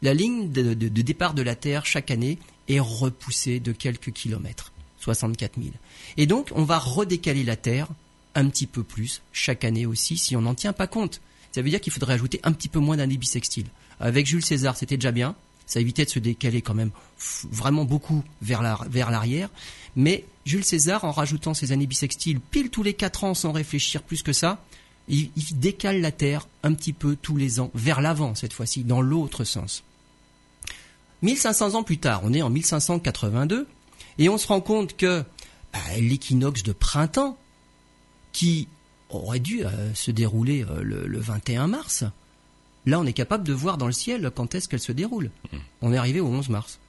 La ligne de, de, départ de la Terre chaque année est repoussée de quelques kilomètres, 64 000. Et donc on va redécaler la Terre un petit peu plus chaque année aussi si on n'en tient pas compte. Ça veut dire qu'il faudrait ajouter un petit peu moins d'années bissextiles. Avec Jules César, c'était déjà bien. Ça évitait de se décaler quand même vraiment beaucoup vers l'arrière. Mais Jules César, en rajoutant ses années bissextiles pile tous les quatre ans sans réfléchir plus que ça, il, décale la Terre un petit peu tous les ans, vers l'avant cette fois-ci, dans l'autre sens. 1500 ans plus tard, on est en 1582, et on se rend compte que bah, l'équinoxe de printemps, qui aurait dû euh, se dérouler euh, le, 21 mars. Là, on est capable de voir dans le ciel quand est-ce qu'elle se déroule. Hmm. On est arrivé au 11 mars.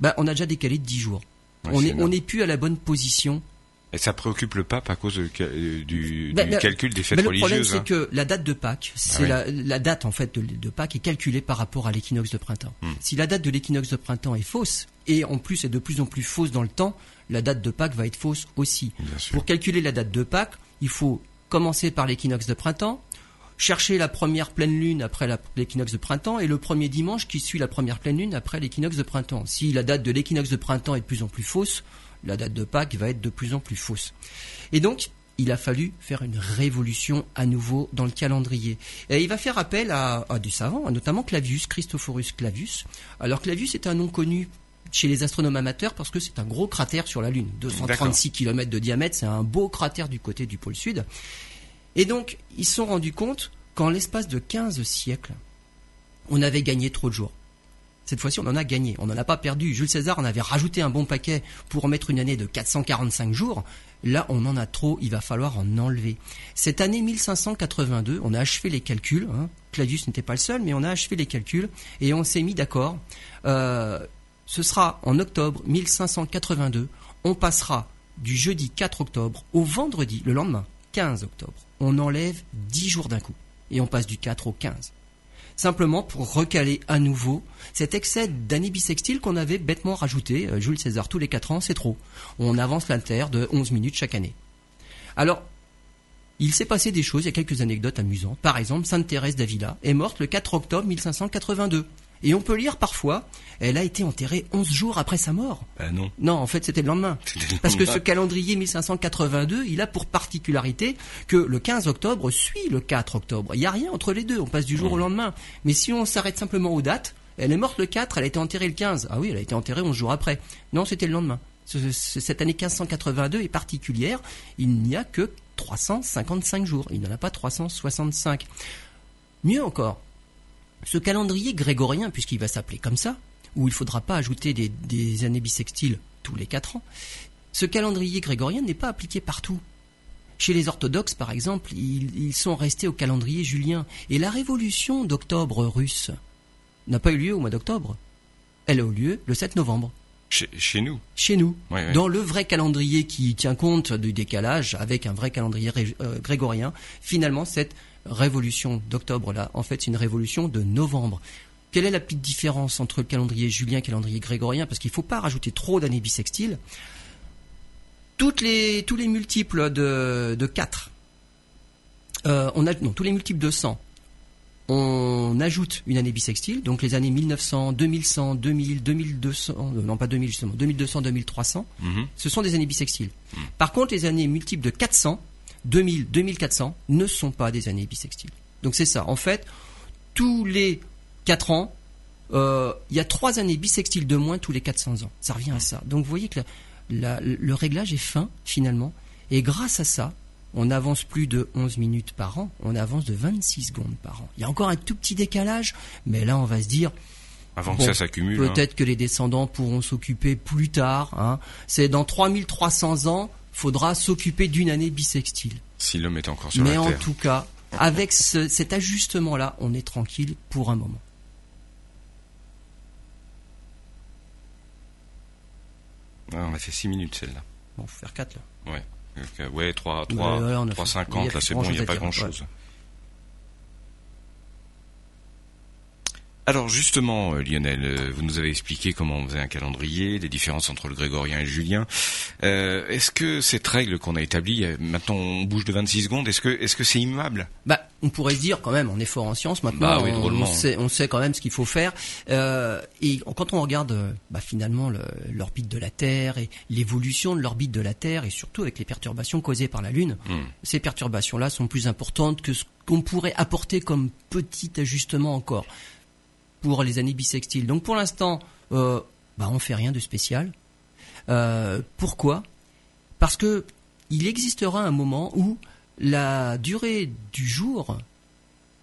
Ben, on a déjà décalé de 10 jours. on n'est plus à la bonne position. Et ça préoccupe le pape à cause euh, du, ben, calcul des fêtes religieuses. Le problème, c'est hein. que la date de Pâques, c'est ah la, date en fait de, Pâques est calculée par rapport à l'équinoxe de printemps. Hmm. Si la date de l'équinoxe de printemps est fausse et en plus est de plus en plus fausse dans le temps, la date de Pâques va être fausse aussi. Pour calculer la date de Pâques, il faut commencer par l'équinoxe de printemps, chercher la première pleine lune après l'équinoxe de printemps et le premier dimanche qui suit la première pleine lune après l'équinoxe de printemps. Si la date de l'équinoxe de printemps est de plus en plus fausse, la date de Pâques va être de plus en plus fausse. Et donc, il a fallu faire une révolution à nouveau dans le calendrier. Et il va faire appel à, à des savants, notamment Clavius, Christophorus Clavius. Alors Clavius est un nom connu chez les astronomes amateurs parce que c'est un gros cratère sur la Lune. 236 km de diamètre, c'est un beau cratère du côté du pôle sud. Et donc, ils se sont rendus compte qu'en l'espace de 15 siècles, on avait gagné trop de jours. Cette fois-ci, on en a gagné. On n'en a pas perdu. Jules César en avait rajouté un bon paquet pour mettre une année de 445 jours. Là, on en a trop, il va falloir en enlever. Cette année 1582, on a achevé les calculs. Hein. Claudius n'était pas le seul, mais on a achevé les calculs et on s'est mis d'accord. Euh, ce sera en octobre 1582. On passera du jeudi 4 octobre au vendredi, le lendemain, 15 octobre. On enlève 10 jours d'un coup et on passe du 4 au 15 simplement pour recaler à nouveau cet excès d'années bissextiles qu'on avait bêtement rajouté. Euh, Jules César, tous les 4 ans, c'est trop. On avance la Terre de 11 minutes chaque année. Alors, il s'est passé des choses, il y a quelques anecdotes amusantes. Par exemple, Sainte Thérèse d'Avila est morte le 4 octobre 1582. Et on peut lire parfois, elle a été enterrée 11 jours après sa mort. Ben non. Non, en fait, c'était le lendemain. Parce que ce calendrier 1582, il a pour particularité que le 15 octobre suit le 4 octobre. Il n'y a rien entre les deux, on passe du jour au lendemain. Mais si on s'arrête simplement aux dates, elle est morte le 4, elle a été enterrée le 15. Ah oui, elle a été enterrée 11 jours après. Non, c'était le lendemain. Cette année 1582 est particulière, il n'y a que 355 jours, il n'y en a pas 365. Mieux encore, ce calendrier grégorien, puisqu'il va s'appeler comme ça, où il ne faudra pas ajouter des, années bissextiles tous les quatre ans, ce calendrier grégorien n'est pas appliqué partout. Chez les orthodoxes, par exemple, ils, sont restés au calendrier julien. Et la révolution d'octobre russe n'a pas eu lieu au mois d'octobre. Elle a eu lieu le 7 novembre. Chez, nous Chez nous. Dans le vrai calendrier qui tient compte du décalage avec un vrai calendrier euh, grégorien, finalement, cette révolution d'octobre là, en fait, c'est une révolution de novembre. Quelle est la petite différence entre le calendrier julien et le calendrier grégorien? Parce qu'il ne faut pas rajouter trop d'années bissextiles. Toutes les, tous les multiples de, de 4, euh, on a, non, tous les multiples de 100, on ajoute une année bissextile, donc les années 1900, 2100, 2000, 2200, non pas 2000 justement, 2200, 2300, mhm. ce sont des années bissextiles. Mhm. Par contre, les années multiples de 400, 2000, 2400 ne sont pas des années bissextiles. Donc c'est ça. En fait, tous les 4 ans, euh, il y a 3 années bissextiles de moins tous les 400 ans. Ça revient à ça. Donc vous voyez que le réglage est fin finalement. Et grâce à ça, on avance plus de 11 minutes par an, on avance de 26 secondes par an. Il y a encore un tout petit décalage, mais là on va se dire... Avant que ça s'accumule. Hein. Peut-être que les descendants pourront s'occuper plus tard. Hein. C'est dans 3300 ans, faudra s'occuper d'une année bissextile. Si l'homme est encore sur Mais la Terre. Mais en tout cas, avec cet ajustement-là, on est tranquille pour un moment. Ah, on a fait 6 minutes celle-là. Bon, faut faire 4 là. Ouais. Ouais, 3, 3, 3,50, là c'est bon, il n'y a pas grand-chose. Alors justement, euh, Lionel, euh, vous nous avez expliqué comment on faisait un calendrier, les différences entre le grégorien et le julien. Euh, est-ce que cette règle qu'on a établie, maintenant on bouge de 26 secondes, est-ce que est-ce que c'est immuable? Bah, on pourrait se dire quand même, on est fort en science maintenant, bah on, sait, on sait quand même ce qu'il faut faire. et quand on regarde bah, finalement l'orbite de la Terre et l'évolution de l'orbite de la Terre, et surtout avec les perturbations causées par la Lune, hmm. ces perturbations-là sont plus importantes que ce qu'on pourrait apporter comme petit ajustement encore pour les années bissextiles. Donc pour l'instant, euh, bah on fait rien de spécial. Euh, pourquoi? Parce que il existera un moment où la durée du jour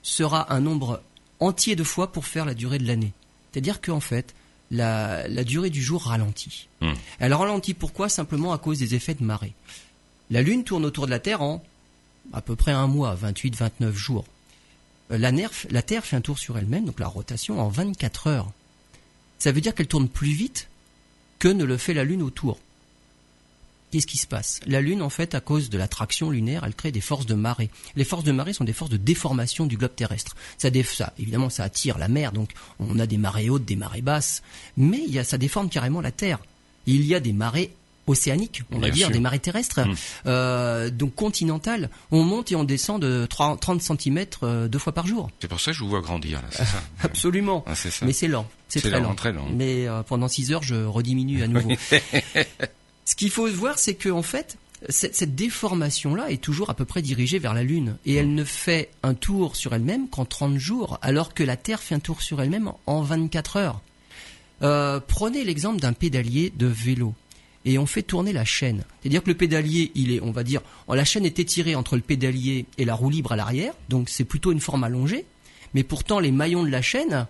sera un nombre entier de fois pour faire la durée de l'année. C'est-à-dire qu'en fait, la, durée du jour ralentit. Hmm. Elle ralentit pourquoi? Simplement à cause des effets de marée. La Lune tourne autour de la Terre en à peu près un mois, 28-29 jours. Euh, la, Terre fait un tour sur elle-même, donc la rotation, en 24 heures. Ça veut dire qu'elle tourne plus vite que ne le fait la Lune autour. Qu'est-ce qui se passe? La Lune, en fait, à cause de l'attraction lunaire, elle crée des forces de marée. Les forces de marée sont des forces de déformation du globe terrestre. Ça, évidemment, ça attire la mer, donc on a des marées hautes, des marées basses, mais ça déforme carrément la Terre. Il y a des marées océaniques, on va dire, des marées terrestres, mmh. euh, donc continentales. On monte et on descend de 30 cm euh, deux fois par jour. C'est pour ça que je vous vois grandir, là, c'est ça Absolument. Ah, Mais c'est lent. C'est très lent, Très lent. Mais euh, pendant 6 heures, je rediminue à nouveau. Ce qu'il faut voir, c'est que en fait, cette, cette déformation-là est toujours à peu près dirigée vers la Lune. Et elle ne fait un tour sur elle-même qu'en 30 jours, alors que la Terre fait un tour sur elle-même en 24 heures. Euh, prenez l'exemple d'un pédalier de vélo et on fait tourner la chaîne. C'est-à-dire que le pédalier, il est, on va dire, la chaîne est étirée entre le pédalier et la roue libre à l'arrière, donc c'est plutôt une forme allongée. Mais pourtant, les maillons de la chaîne,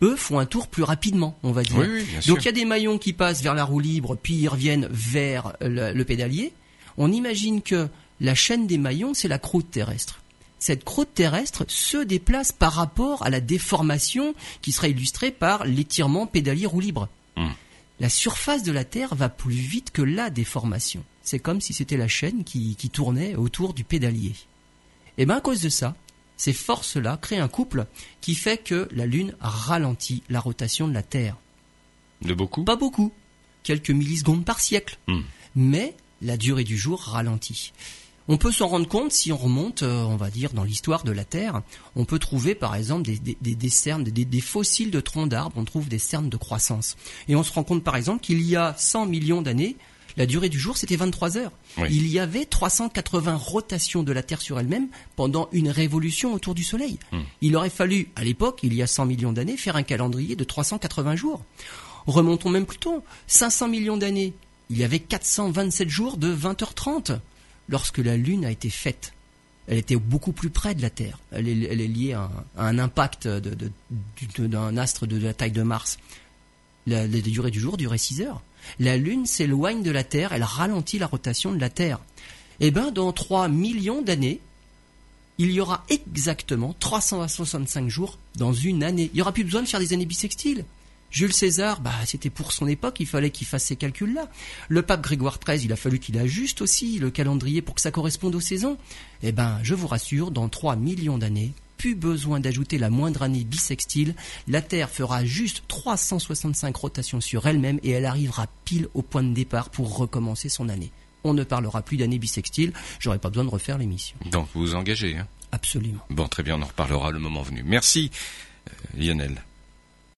eux font un tour plus rapidement, on va dire. Oui, oui. Donc il y a des maillons qui passent vers la roue libre, puis ils reviennent vers le, le pédalier. On imagine que la chaîne des maillons, c'est la croûte terrestre. Cette croûte terrestre se déplace par rapport à la déformation qui sera illustrée par l'étirement pédalier roue libre. Hmm. La surface de la Terre va plus vite que la déformation. C'est comme si c'était la chaîne qui, qui tournait autour du pédalier. Et bien à cause de ça, ces forces-là créent un couple qui fait que la Lune ralentit la rotation de la Terre. De beaucoup? Pas beaucoup, quelques millisecondes par siècle, Hmm. mais la durée du jour ralentit. On peut s'en rendre compte si on remonte, euh, on va dire, dans l'histoire de la Terre. On peut trouver, par exemple, des, des, des- des cernes, des, des fossiles de troncs d'arbres. On trouve des cernes de croissance. Et on se rend compte, par exemple, qu'il y a 100 millions d'années, la durée du jour, c'était 23 heures. Oui. Il y avait 380 rotations de la Terre sur elle-même pendant une révolution autour du Soleil. Il aurait fallu, à l'époque, il y a 100 millions d'années, faire un calendrier de 380 jours. Remontons même plus tôt. 500 millions d'années. Il y avait 427 jours de 20h30 lorsque la Lune a été faite. Elle était beaucoup plus près de la Terre. Elle est, liée à un, impact d'un astre de la taille de Mars. La, la durée du jour durait 6 heures. La Lune s'éloigne de la Terre, elle ralentit la rotation de la Terre. Eh bien, dans 3 millions d'années, il y aura exactement 365 jours dans une année. Il n'y aura plus besoin de faire des années bissextiles. Jules César, bah, c'était pour son époque, il fallait qu'il fasse ces calculs-là. Le pape Grégoire XIII, il a fallu qu'il ajuste aussi le calendrier pour que ça corresponde aux saisons. Eh ben, je vous rassure, dans 3 millions d'années, plus besoin d'ajouter la moindre année bissextile. La Terre fera juste 365 rotations sur elle-même et elle arrivera pile au point de départ pour recommencer son année. On ne parlera plus d'année bissextile, j'aurais pas besoin de refaire l'émission. Donc vous vous engagez. Hein? Absolument. bon, très bien, on en reparlera le moment venu. Merci, euh, Lionel.